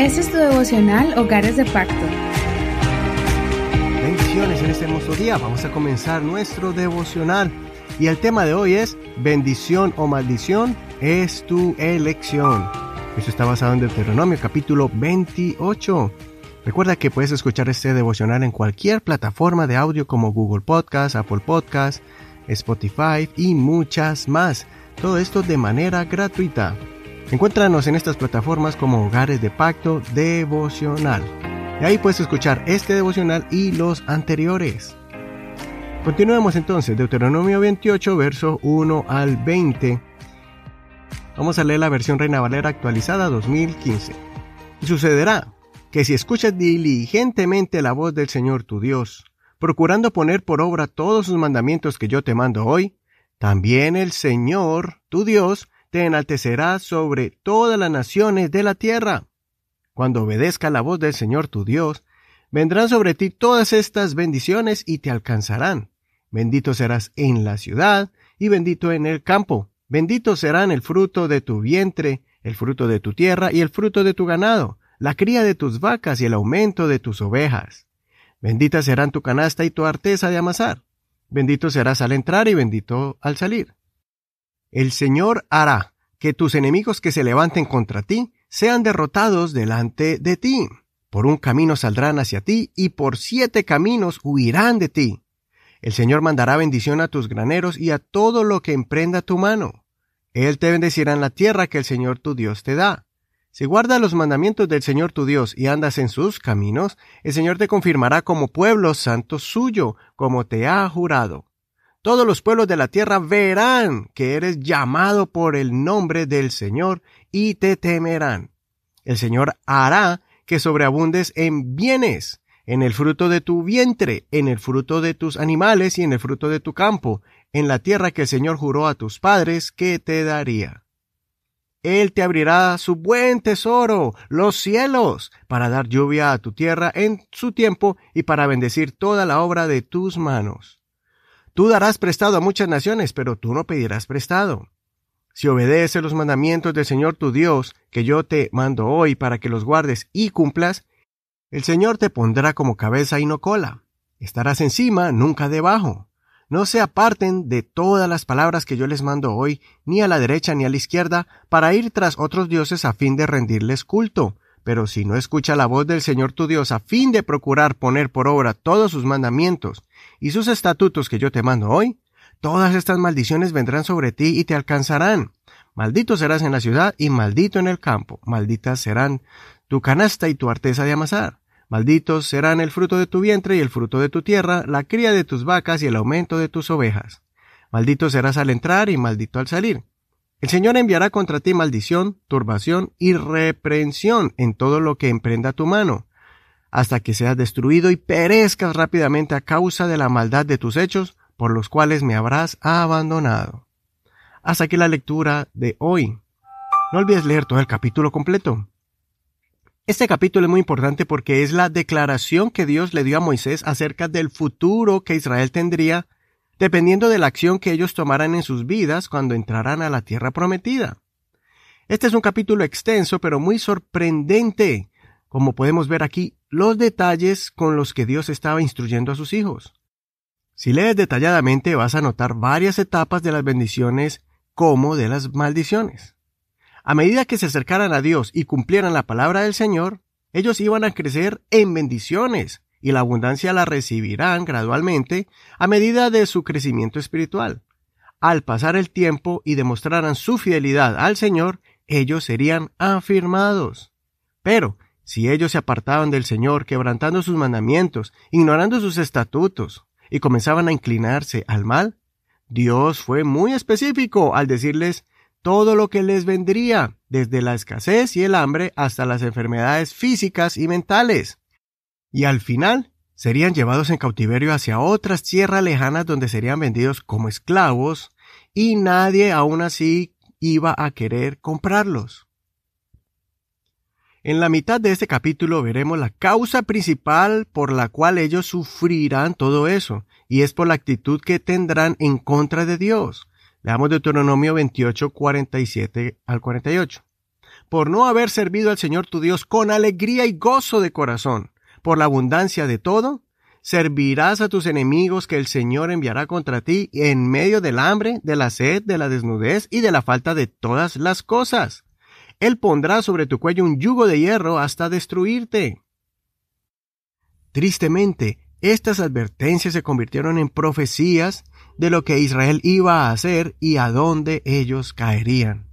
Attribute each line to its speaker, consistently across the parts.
Speaker 1: Este es tu devocional Hogares de Pacto.
Speaker 2: Bendiciones en este hermoso día. Vamos a comenzar nuestro devocional. Y el tema de hoy es bendición o maldición es tu elección. Eso está basado en Deuteronomio capítulo 28. Recuerda que puedes escuchar este devocional en cualquier plataforma de audio como Google Podcast, Apple Podcast, Spotify y muchas más. Todo esto de manera gratuita. Encuéntranos en estas plataformas como Hogares de Pacto Devocional. Y ahí puedes escuchar este devocional y los anteriores. Continuemos entonces, Deuteronomio 28, verso 1 al 20. Vamos a leer la versión Reina Valera actualizada 2015. Y sucederá que si escuchas diligentemente la voz del Señor tu Dios, procurando poner por obra todos sus mandamientos que yo te mando hoy, también el Señor tu Dios te enaltecerá sobre todas las naciones de la tierra. Cuando obedezca la voz del Señor tu Dios, vendrán sobre ti todas estas bendiciones y te alcanzarán. Bendito serás en la ciudad y bendito en el campo. Bendito serán el fruto de tu vientre, el fruto de tu tierra y el fruto de tu ganado, la cría de tus vacas y el aumento de tus ovejas. Bendita serán tu canasta y tu arteza de amasar. Bendito serás al entrar y bendito al salir. El Señor hará que tus enemigos que se levanten contra ti sean derrotados delante de ti. Por un camino saldrán hacia ti y por siete caminos huirán de ti. El Señor mandará bendición a tus graneros y a todo lo que emprenda tu mano. Él te bendecirá en la tierra que el Señor tu Dios te da. Si guardas los mandamientos del Señor tu Dios y andas en sus caminos, el Señor te confirmará como pueblo santo suyo, como te ha jurado. Todos los pueblos de la tierra verán que eres llamado por el nombre del Señor y te temerán. El Señor hará que sobreabundes en bienes, en el fruto de tu vientre, en el fruto de tus animales y en el fruto de tu campo, en la tierra que el Señor juró a tus padres que te daría. Él te abrirá su buen tesoro, los cielos, para dar lluvia a tu tierra en su tiempo y para bendecir toda la obra de tus manos. Tú darás prestado a muchas naciones, pero tú no pedirás prestado. Si obedeces los mandamientos del Señor tu Dios, que yo te mando hoy para que los guardes y cumplas, el Señor te pondrá como cabeza y no cola. Estarás encima, nunca debajo. No se aparten de todas las palabras que yo les mando hoy, ni a la derecha ni a la izquierda, para ir tras otros dioses a fin de rendirles culto, pero si no escucha la voz del Señor tu Dios a fin de procurar poner por obra todos sus mandamientos y sus estatutos que yo te mando hoy, todas estas maldiciones vendrán sobre ti y te alcanzarán. Maldito serás en la ciudad y maldito en el campo. Malditas serán tu canasta y tu arteza de amasar. Malditos serán el fruto de tu vientre y el fruto de tu tierra, la cría de tus vacas y el aumento de tus ovejas. Maldito serás al entrar y maldito al salir. El Señor enviará contra ti maldición, turbación y reprensión en todo lo que emprenda tu mano, hasta que seas destruido y perezcas rápidamente a causa de la maldad de tus hechos, por los cuales me habrás abandonado. Hasta aquí la lectura de hoy. No olvides leer todo el capítulo completo. Este capítulo es muy importante porque es la declaración que Dios le dio a Moisés acerca del futuro que Israel tendría dependiendo de la acción que ellos tomaran en sus vidas cuando entraran a la tierra prometida. Este es un capítulo extenso pero muy sorprendente, como podemos ver aquí, los detalles con los que Dios estaba instruyendo a sus hijos. Si lees detalladamente vas a notar varias etapas de las bendiciones como de las maldiciones. A medida que se acercaran a Dios y cumplieran la palabra del Señor, ellos iban a crecer en bendiciones, y la abundancia la recibirán gradualmente a medida de su crecimiento espiritual. Al pasar el tiempo y demostraran su fidelidad al Señor, ellos serían afirmados. Pero, si ellos se apartaban del Señor, quebrantando sus mandamientos, ignorando sus estatutos, y comenzaban a inclinarse al mal, Dios fue muy específico al decirles todo lo que les vendría, desde la escasez y el hambre hasta las enfermedades físicas y mentales y al final serían llevados en cautiverio hacia otras tierras lejanas donde serían vendidos como esclavos y nadie aún así iba a querer comprarlos. En la mitad de este capítulo veremos la causa principal por la cual ellos sufrirán todo eso, y es por la actitud que tendrán en contra de Dios. Leamos Deuteronomio 28, 47 al 48. por no haber servido al Señor tu Dios con alegría y gozo de corazón, por la abundancia de todo, servirás a tus enemigos que el Señor enviará contra ti en medio del hambre, de la sed, de la desnudez y de la falta de todas las cosas. Él pondrá sobre tu cuello un yugo de hierro hasta destruirte. Tristemente, estas advertencias se convirtieron en profecías de lo que Israel iba a hacer y a dónde ellos caerían.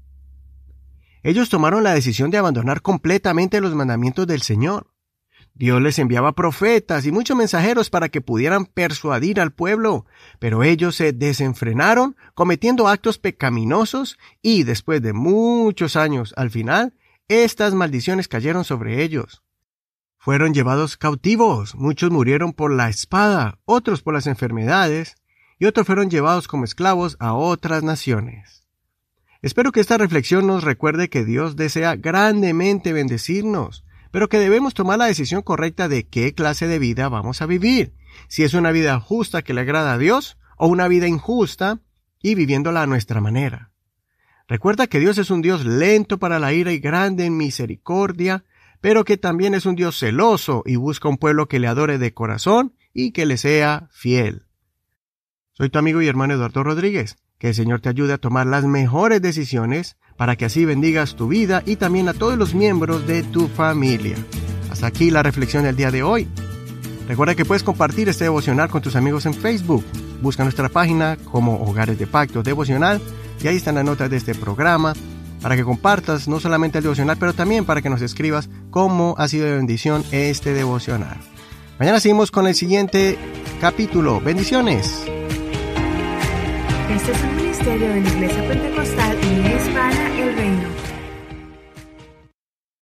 Speaker 2: Ellos tomaron la decisión de abandonar completamente los mandamientos del Señor. Dios les enviaba profetas y muchos mensajeros para que pudieran persuadir al pueblo, pero ellos se desenfrenaron cometiendo actos pecaminosos y después de muchos años al final, estas maldiciones cayeron sobre ellos. Fueron llevados cautivos, muchos murieron por la espada, otros por las enfermedades, y otros fueron llevados como esclavos a otras naciones. Espero que esta reflexión nos recuerde que Dios desea grandemente bendecirnos, pero que debemos tomar la decisión correcta de qué clase de vida vamos a vivir, si es una vida justa que le agrada a Dios o una vida injusta y viviéndola a nuestra manera. Recuerda que Dios es un Dios lento para la ira y grande en misericordia, pero que también es un Dios celoso y busca un pueblo que le adore de corazón y que le sea fiel. Soy tu amigo y hermano Eduardo Rodríguez. Que el Señor te ayude a tomar las mejores decisiones para que así bendigas tu vida y también a todos los miembros de tu familia. Hasta aquí la reflexión del día de hoy. Recuerda que puedes compartir este devocional con tus amigos en Facebook. Busca nuestra página como Hogares de Pacto Devocional y ahí están las notas de este programa para que compartas no solamente el devocional, pero también para que nos escribas cómo ha sido de bendición este devocional. Mañana seguimos con el siguiente capítulo. Bendiciones.
Speaker 1: Este es un ministerio de la Iglesia Pentecostal